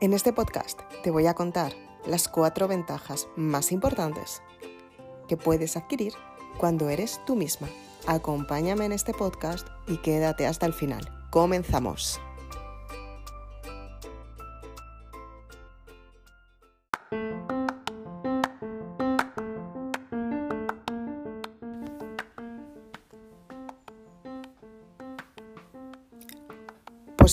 En este podcast te voy a contar las cuatro ventajas más importantes que puedes adquirir cuando eres tú misma. Acompáñame en este podcast y quédate hasta el final. Comenzamos.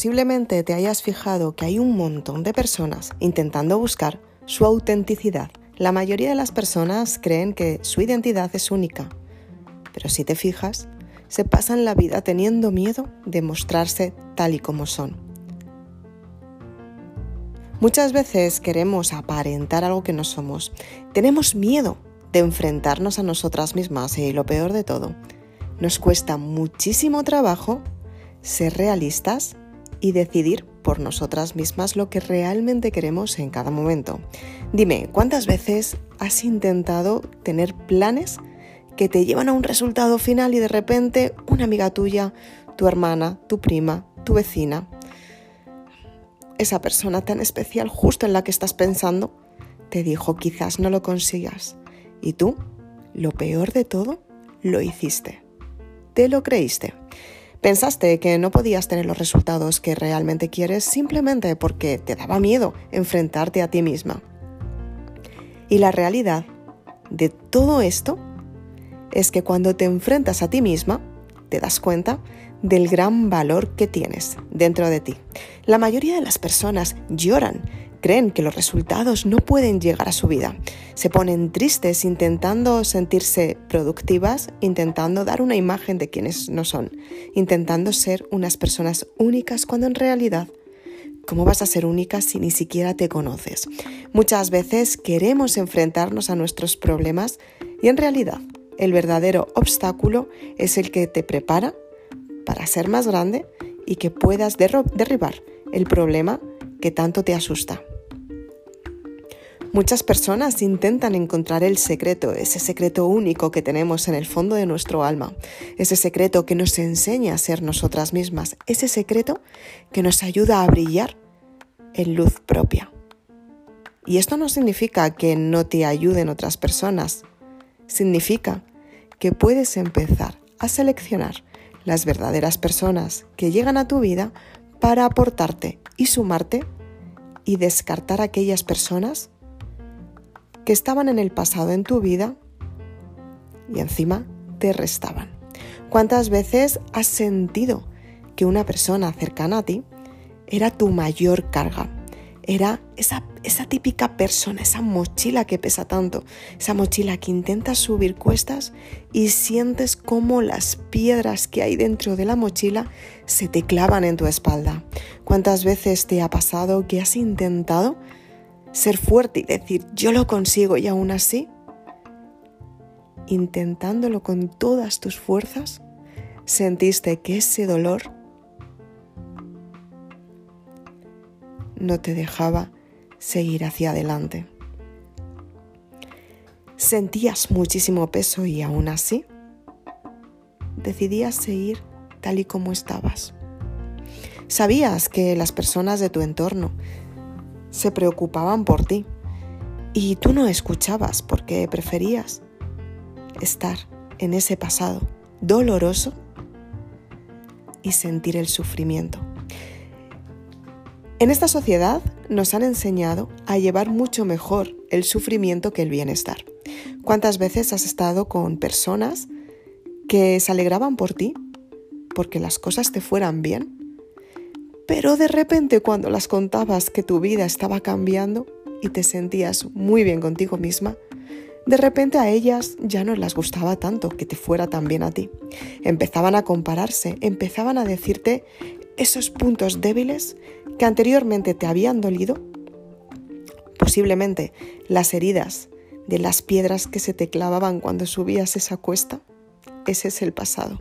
Posiblemente te hayas fijado que hay un montón de personas intentando buscar su autenticidad. La mayoría de las personas creen que su identidad es única, pero si te fijas, se pasan la vida teniendo miedo de mostrarse tal y como son. Muchas veces queremos aparentar algo que no somos. Tenemos miedo de enfrentarnos a nosotras mismas y lo peor de todo, nos cuesta muchísimo trabajo ser realistas y decidir por nosotras mismas lo que realmente queremos en cada momento. Dime, ¿cuántas veces has intentado tener planes que te llevan a un resultado final y de repente una amiga tuya, tu hermana, tu prima, tu vecina, esa persona tan especial justo en la que estás pensando, te dijo quizás no lo consigas. Y tú, lo peor de todo, lo hiciste. Te lo creíste. Pensaste que no podías tener los resultados que realmente quieres simplemente porque te daba miedo enfrentarte a ti misma. Y la realidad de todo esto es que cuando te enfrentas a ti misma, te das cuenta del gran valor que tienes dentro de ti. La mayoría de las personas lloran creen que los resultados no pueden llegar a su vida. Se ponen tristes intentando sentirse productivas, intentando dar una imagen de quienes no son, intentando ser unas personas únicas cuando en realidad ¿Cómo vas a ser única si ni siquiera te conoces? Muchas veces queremos enfrentarnos a nuestros problemas y en realidad el verdadero obstáculo es el que te prepara para ser más grande y que puedas derribar el problema que tanto te asusta. Muchas personas intentan encontrar el secreto, ese secreto único que tenemos en el fondo de nuestro alma, ese secreto que nos enseña a ser nosotras mismas, ese secreto que nos ayuda a brillar en luz propia. Y esto no significa que no te ayuden otras personas, significa que puedes empezar a seleccionar las verdaderas personas que llegan a tu vida para aportarte y sumarte y descartar aquellas personas que estaban en el pasado en tu vida y encima te restaban. ¿Cuántas veces has sentido que una persona cercana a ti era tu mayor carga? Era esa, esa típica persona, esa mochila que pesa tanto, esa mochila que intentas subir cuestas y sientes como las piedras que hay dentro de la mochila se te clavan en tu espalda. ¿Cuántas veces te ha pasado que has intentado ser fuerte y decir yo lo consigo y aún así, intentándolo con todas tus fuerzas, sentiste que ese dolor no te dejaba seguir hacia adelante. Sentías muchísimo peso y aún así decidías seguir tal y como estabas. Sabías que las personas de tu entorno se preocupaban por ti y tú no escuchabas porque preferías estar en ese pasado doloroso y sentir el sufrimiento. En esta sociedad nos han enseñado a llevar mucho mejor el sufrimiento que el bienestar. ¿Cuántas veces has estado con personas que se alegraban por ti porque las cosas te fueran bien pero de repente cuando las contabas que tu vida estaba cambiando y te sentías muy bien contigo misma, de repente a ellas ya no les gustaba tanto que te fuera tan bien a ti. Empezaban a compararse, empezaban a decirte esos puntos débiles que anteriormente te habían dolido, posiblemente las heridas de las piedras que se te clavaban cuando subías esa cuesta. Ese es el pasado,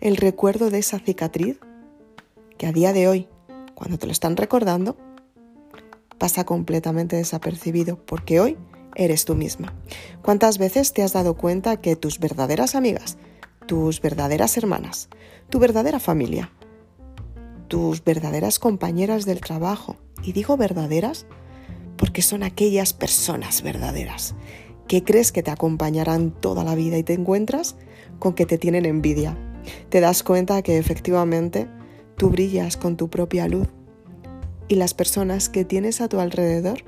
el recuerdo de esa cicatriz que a día de hoy cuando te lo están recordando, pasa completamente desapercibido porque hoy eres tú misma. ¿Cuántas veces te has dado cuenta que tus verdaderas amigas, tus verdaderas hermanas, tu verdadera familia, tus verdaderas compañeras del trabajo Y digo verdaderas porque son aquellas personas verdaderas que crees que te acompañarán toda la vida y te encuentras con que te tienen envidia. Te das cuenta que efectivamente tú brillas con tu propia luz y las personas que tienes a tu alrededor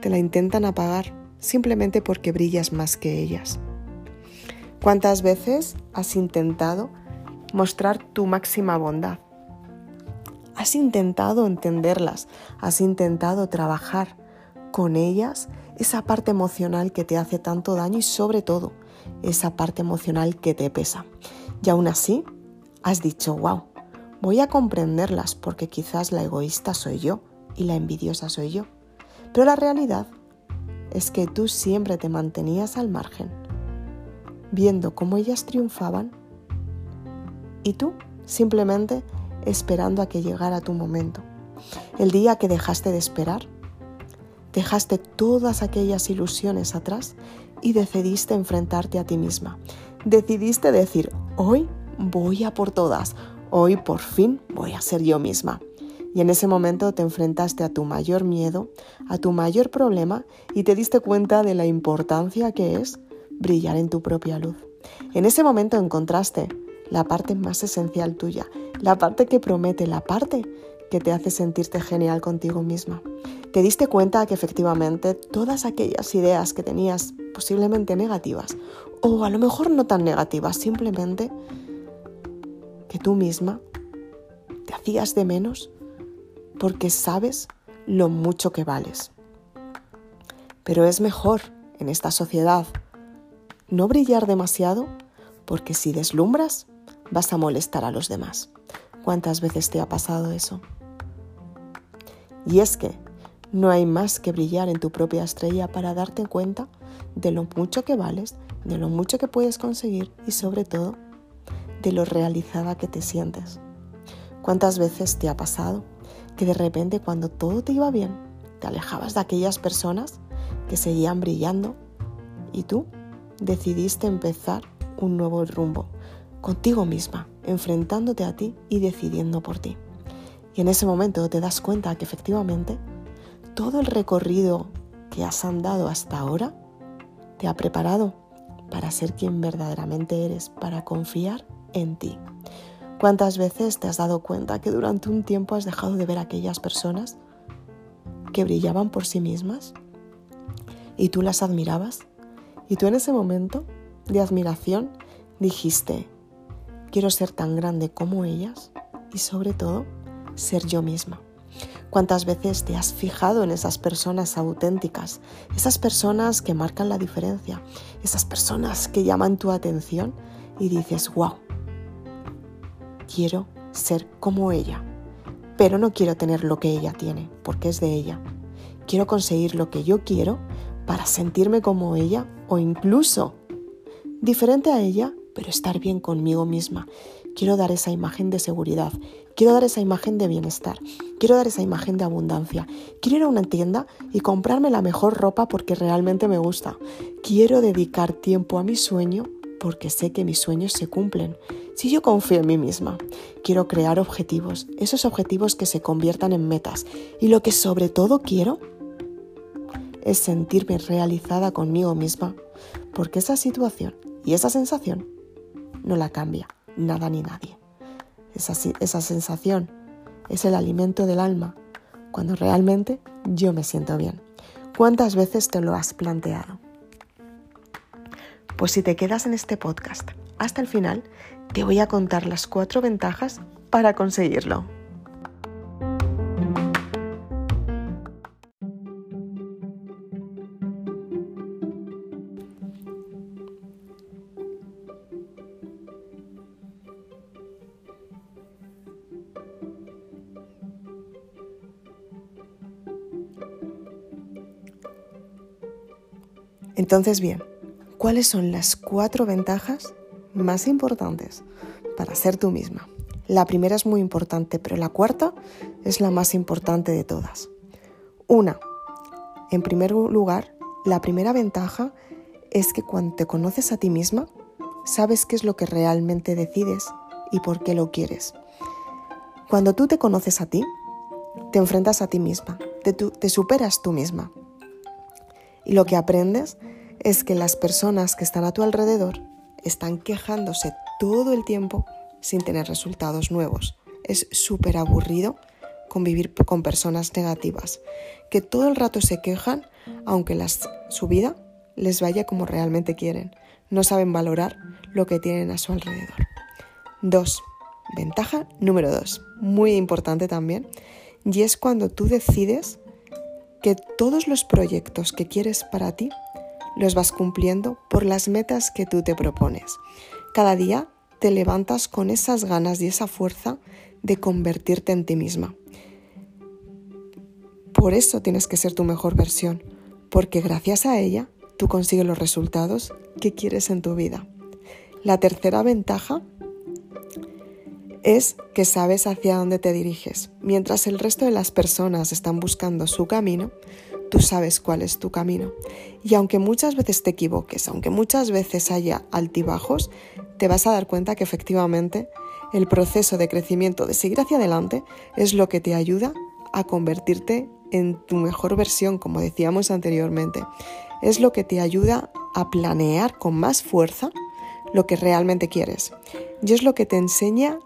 te la intentan apagar simplemente porque brillas más que ellas. ¿Cuántas veces has intentado mostrar tu máxima bondad? Has intentado entenderlas, has intentado trabajar con ellas esa parte emocional que te hace tanto daño y sobre todo esa parte emocional que te pesa. Y aún así has dicho, wow, voy a comprenderlas porque quizás la egoísta soy yo y la envidiosa soy yo. Pero la realidad es que tú siempre te mantenías al margen, viendo cómo ellas triunfaban y tú simplemente esperando a que llegara tu momento. El día que dejaste de esperar, dejaste todas aquellas ilusiones atrás y decidiste enfrentarte a ti misma. Decidiste decir, hoy voy a por todas, hoy por fin voy a ser yo misma. Y en ese momento te enfrentaste a tu mayor miedo, a tu mayor problema y te diste cuenta de la importancia que es brillar en tu propia luz. En ese momento encontraste la parte más esencial tuya, la parte que promete, la parte que te hace sentirte genial contigo misma. Te diste cuenta que efectivamente todas aquellas ideas que tenías posiblemente negativas, o a lo mejor no tan negativas, simplemente que tú misma te hacías de menos porque sabes lo mucho que vales. Pero es mejor en esta sociedad no brillar demasiado porque si deslumbras vas a molestar a los demás. ¿Cuántas veces te ha pasado eso? Y es que no hay más que brillar en tu propia estrella para darte cuenta de lo mucho que vales, de lo mucho que puedes conseguir y sobre todo de lo realizada que te sientes. ¿Cuántas veces te ha pasado que de repente cuando todo te iba bien, te alejabas de aquellas personas que seguían brillando y tú decidiste empezar un nuevo rumbo, contigo misma, enfrentándote a ti y decidiendo por ti. Y en ese momento te das cuenta que efectivamente todo el recorrido que has andado hasta ahora te ha preparado para ser quien verdaderamente eres, para confiar en ti. ¿Cuántas veces te has dado cuenta que durante un tiempo has dejado de ver aquellas personas que brillaban por sí mismas y tú las admirabas? Y tú en ese momento de admiración dijiste, quiero ser tan grande como ellas y sobre todo ser yo misma. ¿Cuántas veces te has fijado en esas personas auténticas, esas personas que marcan la diferencia, esas personas que llaman tu atención y dices, wow, quiero ser como ella, pero no quiero tener lo que ella tiene, porque es de ella. Quiero conseguir lo que yo quiero para sentirme como ella o incluso diferente a ella, pero estar bien conmigo misma. Quiero dar esa imagen de seguridad, quiero dar esa imagen de bienestar, quiero dar esa imagen de abundancia. Quiero ir a una tienda y comprarme la mejor ropa porque realmente me gusta. Quiero dedicar tiempo a mi sueño porque sé que mis sueños se cumplen. Si yo confío en mí misma, quiero crear objetivos, esos objetivos que se conviertan en metas. Y lo que sobre todo quiero es sentirme realizada conmigo misma, porque esa situación y esa sensación no la cambia nada ni nadie. Esa, esa sensación es el alimento del alma cuando realmente yo me siento bien. ¿Cuántas veces te lo has planteado? Pues si te quedas en este podcast hasta el final, te voy a contar las cuatro ventajas para conseguirlo. Entonces, bien, ¿cuáles son las cuatro ventajas más importantes para ser tú misma? La primera es muy importante, pero la cuarta es la más importante de todas. Una, en primer lugar, la primera ventaja es que cuando te conoces a ti misma, sabes qué es lo que realmente decides y por qué lo quieres. Cuando tú te conoces a ti, te enfrentas a ti misma, te, te superas tú misma. Y lo que aprendes es que las personas que están a tu alrededor están quejándose todo el tiempo sin tener resultados nuevos. Es súper aburrido convivir con personas negativas, que todo el rato se quejan, aunque las, su vida les vaya como realmente quieren. No saben valorar lo que tienen a su alrededor. Dos, Ventaja número dos, muy importante también, y es cuando tú decides que todos los proyectos que quieres para ti los vas cumpliendo por las metas que tú te propones. Cada día te levantas con esas ganas y esa fuerza de convertirte en ti misma. Por eso tienes que ser tu mejor versión, porque gracias a ella tú consigues los resultados que quieres en tu vida. La tercera ventaja es que sabes hacia dónde te diriges. Mientras el resto de las personas están buscando su camino, tú sabes cuál es tu camino. Y aunque muchas veces te equivoques, aunque muchas veces haya altibajos, te vas a dar cuenta que efectivamente el proceso de crecimiento, de seguir hacia adelante, es lo que te ayuda a convertirte en tu mejor versión, como decíamos anteriormente. Es lo que te ayuda a planear con más fuerza lo que realmente quieres. Y es lo que te enseña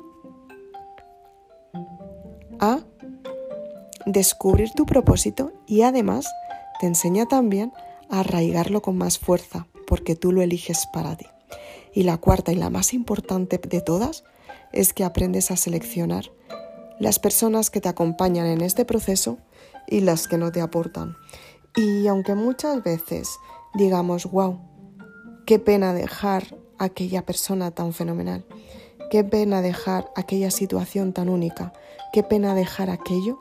a descubrir tu propósito y además te enseña también a arraigarlo con más fuerza porque tú lo eliges para ti. Y la cuarta y la más importante de todas es que aprendes a seleccionar las personas que te acompañan en este proceso y las que no te aportan. Y aunque muchas veces digamos, wow, qué pena dejar aquella persona tan fenomenal, qué pena dejar aquella situación tan única, Qué pena dejar aquello,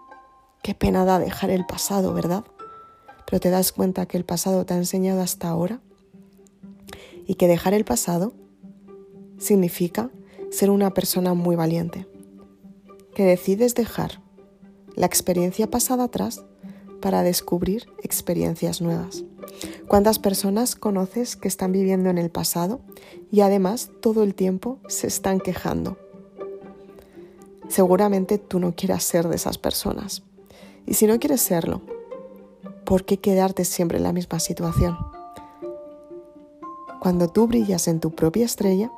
qué pena da dejar el pasado, ¿verdad? Pero te das cuenta que el pasado te ha enseñado hasta ahora y que dejar el pasado significa ser una persona muy valiente, que decides dejar la experiencia pasada atrás para descubrir experiencias nuevas. ¿Cuántas personas conoces que están viviendo en el pasado y además todo el tiempo se están quejando? Seguramente tú no quieras ser de esas personas. Y si no quieres serlo, ¿por qué quedarte siempre en la misma situación? Cuando tú brillas en tu propia estrella,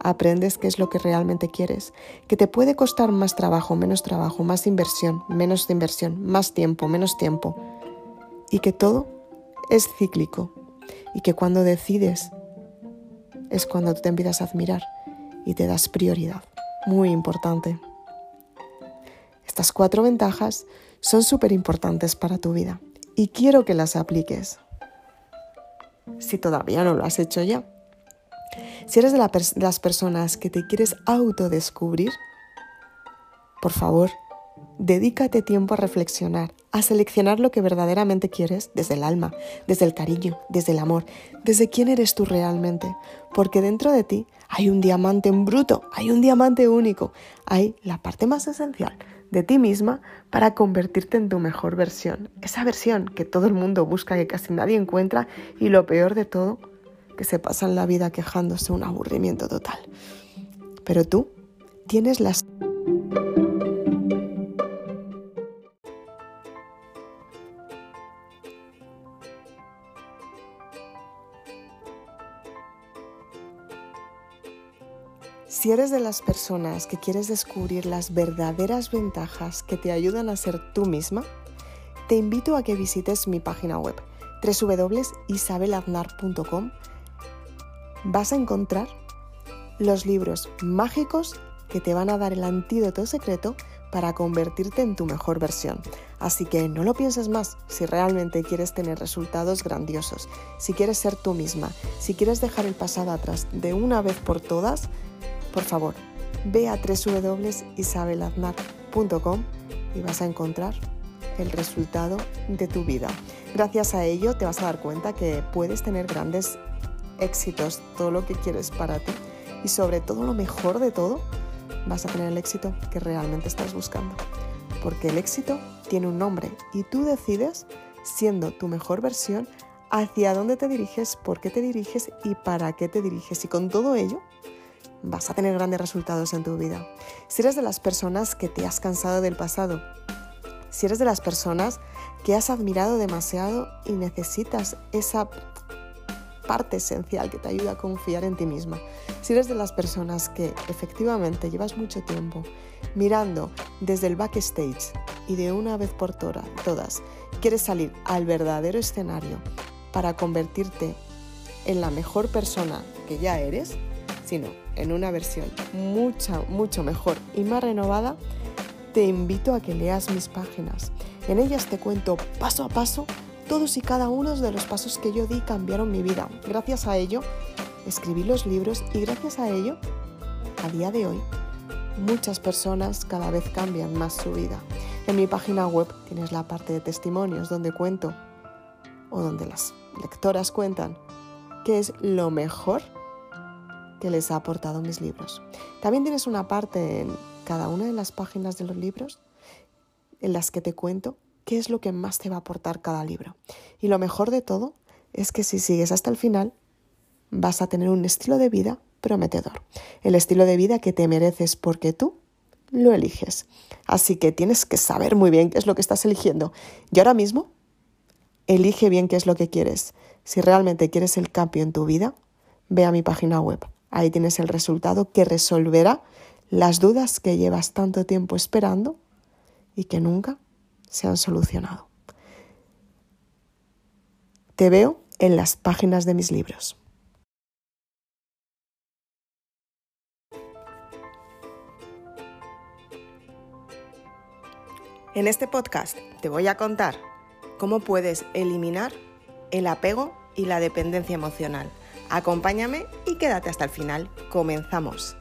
aprendes qué es lo que realmente quieres, que te puede costar más trabajo, menos trabajo, más inversión, menos inversión, más tiempo, menos tiempo, y que todo es cíclico, y que cuando decides es cuando tú te empiezas a admirar y te das prioridad muy importante. Estas cuatro ventajas son súper importantes para tu vida y quiero que las apliques. Si todavía no lo has hecho ya. Si eres de, las personas que te quieres autodescubrir, por favor, Dedícate tiempo a reflexionar, a seleccionar lo que verdaderamente quieres desde el alma, desde el cariño, desde el amor, desde quién eres tú realmente, porque dentro de ti hay un diamante en bruto, hay un diamante único, hay la parte más esencial de ti misma para convertirte en tu mejor versión, esa versión que todo el mundo busca que casi nadie encuentra y lo peor de todo, que se pasan la vida quejándose un aburrimiento total. Pero tú tienes las Si eres de las personas que quieres descubrir las verdaderas ventajas que te ayudan a ser tú misma, te invito a que visites mi página web www.isabelaznar.com. Vas a encontrar los libros mágicos que te van a dar el antídoto secreto para convertirte en tu mejor versión. Así que no lo pienses más si realmente quieres tener resultados grandiosos, si quieres ser tú misma, si quieres dejar el pasado atrás de una vez por todas, por favor, ve a www.isabelaznar.com y vas a encontrar el resultado de tu vida. Gracias a ello te vas a dar cuenta que puedes tener grandes éxitos, todo lo que quieres para ti y sobre todo lo mejor de todo, vas a tener el éxito que realmente estás buscando. Porque el éxito tiene un nombre y tú decides, siendo tu mejor versión, hacia dónde te diriges, por qué te diriges y para qué te diriges. Y con todo ello, vas a tener grandes resultados en tu vida. Si eres de las personas que te has cansado del pasado, Si eres de las personas que has admirado demasiado y necesitas esa parte esencial que te ayuda a confiar en ti misma. Si eres de las personas que efectivamente llevas mucho tiempo mirando desde el backstage y de una vez por todas quieres salir al verdadero escenario para convertirte en la mejor persona que ya eres, sino en una versión mucho, mucho mejor y más renovada, te invito a que leas mis páginas. En ellas te cuento paso a paso todos y cada uno de los pasos que yo di cambiaron mi vida. Gracias a ello, escribí los libros y gracias a ello, a día de hoy, muchas personas cada vez cambian más su vida. En mi página web tienes la parte de testimonios donde cuento o donde las lectoras cuentan qué es lo mejor que les ha aportado mis libros. También tienes una parte en cada una de las páginas de los libros en las que te cuento qué es lo que más te va a aportar cada libro. Y lo mejor de todo es que si sigues hasta el final, vas a tener un estilo de vida prometedor. El estilo de vida que te mereces porque tú lo eliges. Así que tienes que saber muy bien qué es lo que estás eligiendo. Y ahora mismo, elige bien qué es lo que quieres. Si realmente quieres el cambio en tu vida, ve a mi página web. Ahí tienes el resultado que resolverá las dudas que llevas tanto tiempo esperando y que nunca se han solucionado. Te veo en las páginas de mis libros. En este podcast te voy a contar cómo puedes eliminar el apego y la dependencia emocional. Acompáñame y quédate hasta el final. Comenzamos.